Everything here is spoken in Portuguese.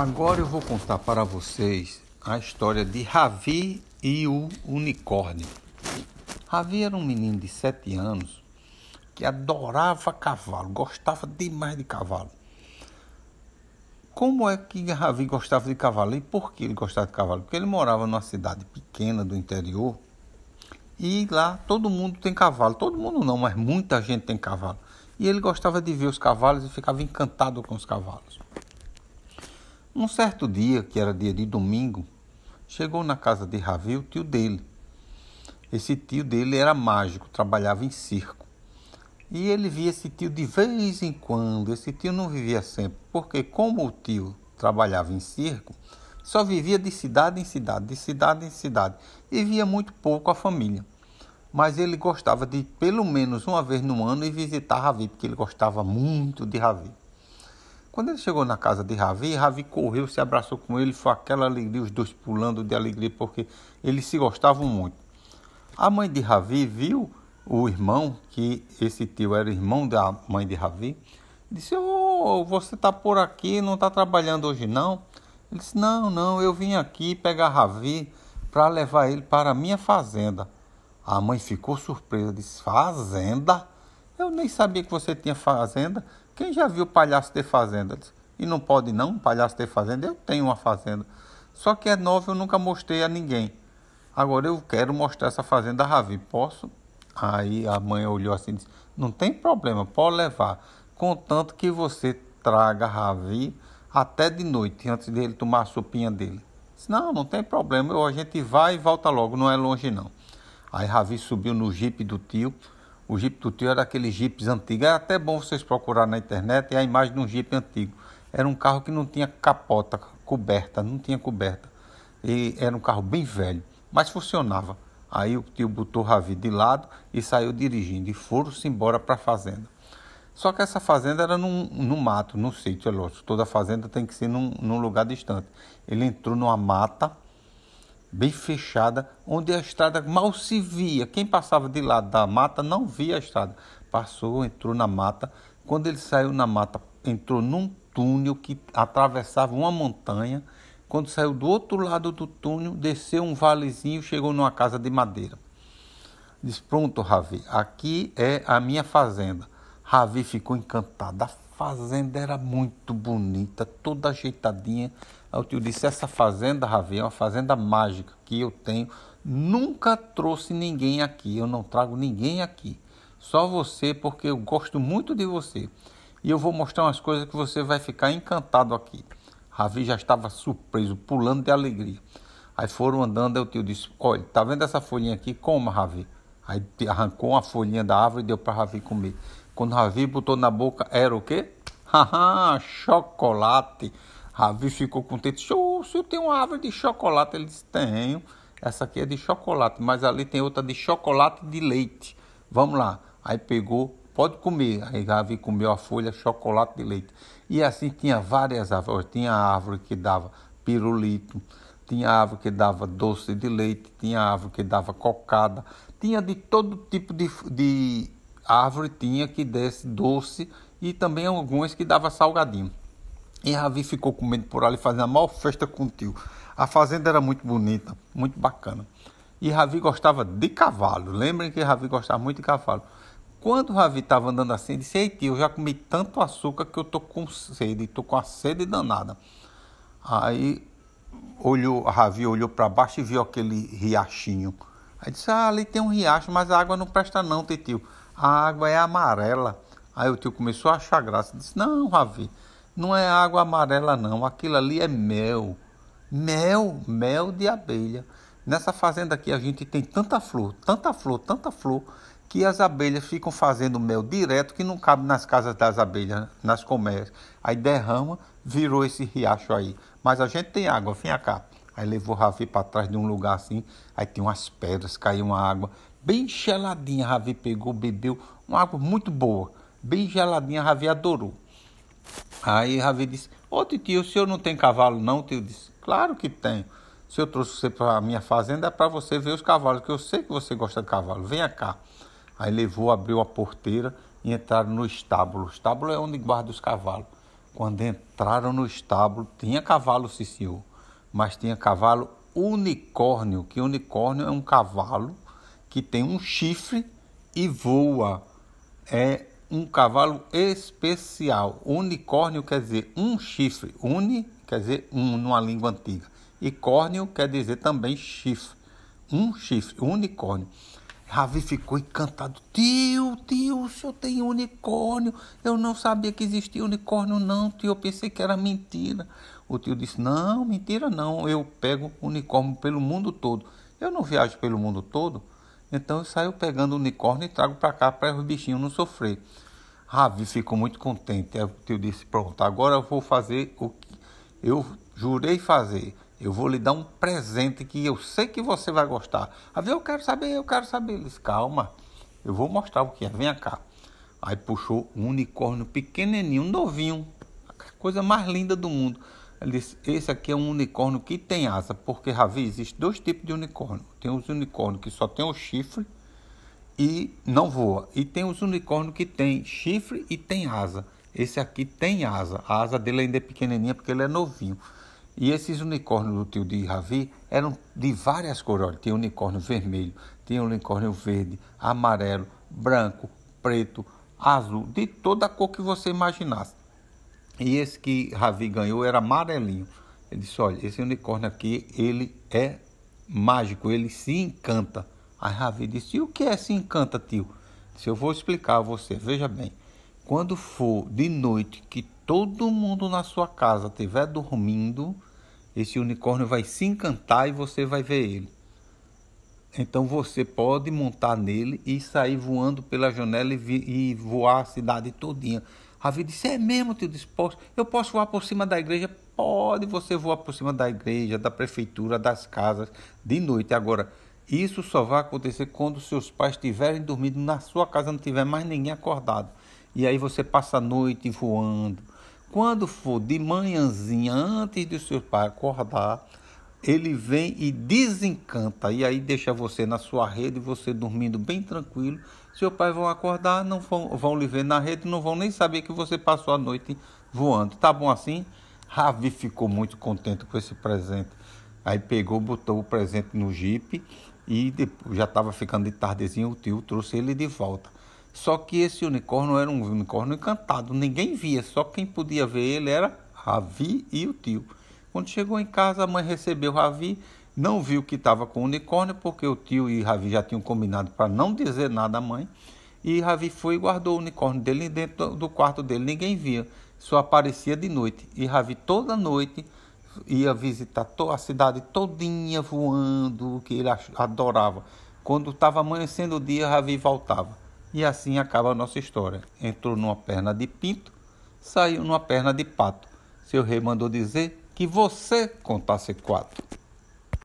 Agora eu vou contar para vocês a história de Ravi e o unicórnio. Ravi era um menino de sete anos que adorava cavalo, gostava demais de cavalo. Como é que Ravi gostava de cavalo e por que ele gostava de cavalo? Porque ele morava numa cidade pequena do interior e lá todo mundo tem cavalo. Todo mundo não, mas muita gente tem cavalo. E ele gostava de ver os cavalos e ficava encantado com os cavalos. Um certo dia, que era dia de domingo, chegou na casa de Ravi o tio dele. Esse tio dele era mágico, trabalhava em circo. E ele via esse tio de vez em quando. Esse tio não vivia sempre, porque como o tio trabalhava em circo, só vivia de cidade em cidade, de cidade em cidade, e via muito pouco a família. Mas ele gostava de, pelo menos uma vez no ano, ir visitar Ravi, porque ele gostava muito de Ravi. Quando ele chegou na casa de Ravi, Ravi correu, se abraçou com ele, foi aquela alegria, os dois pulando de alegria, porque eles se gostavam muito. A mãe de Ravi viu o irmão, que esse tio era irmão da mãe de Ravi, disse: oh, você está por aqui, não está trabalhando hoje não? Ele disse: Não, não, eu vim aqui pegar Ravi para levar ele para a minha fazenda. A mãe ficou surpresa, disse: Fazenda? Eu nem sabia que você tinha fazenda. Quem já viu palhaço ter fazenda? E não pode não, palhaço ter fazenda? Eu tenho uma fazenda. Só que é nova, eu nunca mostrei a ninguém. Agora eu quero mostrar essa fazenda a Ravi. Posso? Aí a mãe olhou assim e disse: Não tem problema, pode levar. Contanto que você traga Ravi até de noite, antes dele tomar a sopinha dele. Disse, não, não tem problema, eu, a gente vai e volta logo, não é longe não. Aí Ravi subiu no jipe do tio, o Jeep do tio era aqueles Jeeps antigos. Era até bom vocês procurar na internet é a imagem de um Jeep antigo. Era um carro que não tinha capota coberta, não tinha coberta. E era um carro bem velho, mas funcionava. Aí o tio botou Ravi de lado e saiu dirigindo. E foram-se embora para a fazenda. Só que essa fazenda era num, no mato, no sítio, é lógico. Toda fazenda tem que ser num, num lugar distante. Ele entrou numa mata bem fechada, onde a estrada mal se via. Quem passava de lado da mata não via a estrada. Passou, entrou na mata. Quando ele saiu na mata, entrou num túnel que atravessava uma montanha. Quando saiu do outro lado do túnel, desceu um valezinho, chegou numa casa de madeira. Diz: Pronto, Ravi, aqui é a minha fazenda. Ravi ficou encantado. A fazenda era muito bonita, toda ajeitadinha. Aí o tio disse: Essa fazenda, Ravi, é uma fazenda mágica que eu tenho. Nunca trouxe ninguém aqui, eu não trago ninguém aqui. Só você, porque eu gosto muito de você. E eu vou mostrar umas coisas que você vai ficar encantado aqui. Ravi já estava surpreso, pulando de alegria. Aí foram andando, aí o tio disse: Olha, tá vendo essa folhinha aqui? Coma, Ravi. Aí arrancou uma folhinha da árvore e deu para Ravi comer. Quando Ravi botou na boca, era o quê? Haha, chocolate. Ravi ficou contente. Show, se eu tenho uma árvore de chocolate, ele disse: Tenho. Essa aqui é de chocolate, mas ali tem outra de chocolate de leite. Vamos lá. Aí pegou, pode comer. Aí Ravi comeu a folha, chocolate de leite. E assim tinha várias árvores. Tinha árvore que dava pirulito, tinha árvore que dava doce de leite, tinha árvore que dava cocada, tinha de todo tipo de, de árvore tinha que desse doce e também algumas que dava salgadinho. E Ravi ficou comendo por ali, fazendo a maior festa com o tio. A fazenda era muito bonita, muito bacana. E Ravi gostava de cavalo. Lembrem que Ravi gostava muito de cavalo. Quando Ravi estava andando assim, disse: Ei tio, eu já comi tanto açúcar que eu tô com sede, tô com a sede danada. Aí olhou, Ravi olhou para baixo e viu aquele riachinho. Aí disse: Ah, ali tem um riacho, mas a água não presta, não, tio. A água é amarela. Aí o tio começou a achar graça. Disse: Não, Ravi não é água amarela, não. Aquilo ali é mel. Mel, mel de abelha. Nessa fazenda aqui a gente tem tanta flor, tanta flor, tanta flor, que as abelhas ficam fazendo mel direto que não cabe nas casas das abelhas, nas colmeias. Aí derrama, virou esse riacho aí. Mas a gente tem água, vem cá. Aí levou Ravi para trás de um lugar assim, aí tem umas pedras, caiu uma água bem geladinha. Ravi pegou, bebeu, uma água muito boa, bem geladinha. Ravi adorou. Aí Ravi disse: Ô tio, o senhor não tem cavalo, não? O tio disse: Claro que tem. Se eu trouxe você para a minha fazenda, é para você ver os cavalos, que eu sei que você gosta de cavalo. Venha cá. Aí levou, abriu a porteira e entraram no estábulo. O estábulo é onde guarda os cavalos. Quando entraram no estábulo, tinha cavalo, sim senhor, mas tinha cavalo unicórnio, que unicórnio é um cavalo que tem um chifre e voa. É um cavalo especial. Unicórnio quer dizer um chifre. Uni quer dizer um numa língua antiga. E córneo quer dizer também chifre. Um chifre, unicórnio. Ravi ficou encantado. Tio, tio, o senhor tem unicórnio. Eu não sabia que existia unicórnio, não, tio. Eu pensei que era mentira. O tio disse: Não, mentira não. Eu pego unicórnio pelo mundo todo. Eu não viajo pelo mundo todo. Então eu saio pegando unicórnio e trago para cá para os bichinhos não sofrer. Ravi ficou muito contente. Aí o tio disse: Pronto, agora eu vou fazer o que eu jurei fazer. Eu vou lhe dar um presente que eu sei que você vai gostar. Ver, eu quero saber, eu quero saber. Ele disse, calma, eu vou mostrar o que é, venha cá. Aí puxou um unicórnio pequenininho, novinho, a coisa mais linda do mundo. Ele disse, esse aqui é um unicórnio que tem asa, porque, Ravi, existe dois tipos de unicórnio. Tem os unicórnios que só tem o chifre e não voa. E tem os unicórnios que tem chifre e tem asa. Esse aqui tem asa. A asa dele ainda é pequenininha porque ele é novinho. E esses unicórnios do tio de Ravi eram de várias cores. Olha, tinha unicórnio vermelho, tinha unicórnio verde, amarelo, branco, preto, azul, de toda a cor que você imaginasse. E esse que Ravi ganhou era amarelinho. Ele disse, olha, esse unicórnio aqui, ele é mágico, ele se encanta. Aí Ravi disse, e o que é se encanta, tio? Se eu vou explicar a você, veja bem. Quando for de noite que todo mundo na sua casa estiver dormindo, esse unicórnio vai se encantar e você vai ver ele. Então você pode montar nele e sair voando pela janela e, e voar a cidade todinha. Ravi disse, é mesmo, tio disposto? Eu posso voar por cima da igreja? Pode você voar por cima da igreja, da prefeitura, das casas, de noite. Agora, isso só vai acontecer quando seus pais estiverem dormindo na sua casa, não tiver mais ninguém acordado. E aí você passa a noite voando, quando for de manhãzinha, antes de seu pai acordar, ele vem e desencanta. E aí deixa você na sua rede, você dormindo bem tranquilo. Seu pai vão acordar, não vão, vão lhe ver na rede, não vão nem saber que você passou a noite voando. Tá bom assim? Ravi ficou muito contente com esse presente. Aí pegou, botou o presente no jipe e depois, já estava ficando de tardezinho, o tio trouxe ele de volta. Só que esse unicórnio era um unicórnio encantado, ninguém via, só quem podia ver ele era Ravi e o tio. Quando chegou em casa, a mãe recebeu Ravi, não viu que estava com o unicórnio, porque o tio e Ravi já tinham combinado para não dizer nada à mãe. E Ravi foi e guardou o unicórnio dele dentro do quarto dele, ninguém via, só aparecia de noite. E Ravi toda noite ia visitar a cidade todinha voando, que ele adorava. Quando estava amanhecendo o dia, Ravi voltava. E assim acaba a nossa história. Entrou numa perna de pinto, saiu numa perna de pato. Seu rei mandou dizer que você contasse quatro.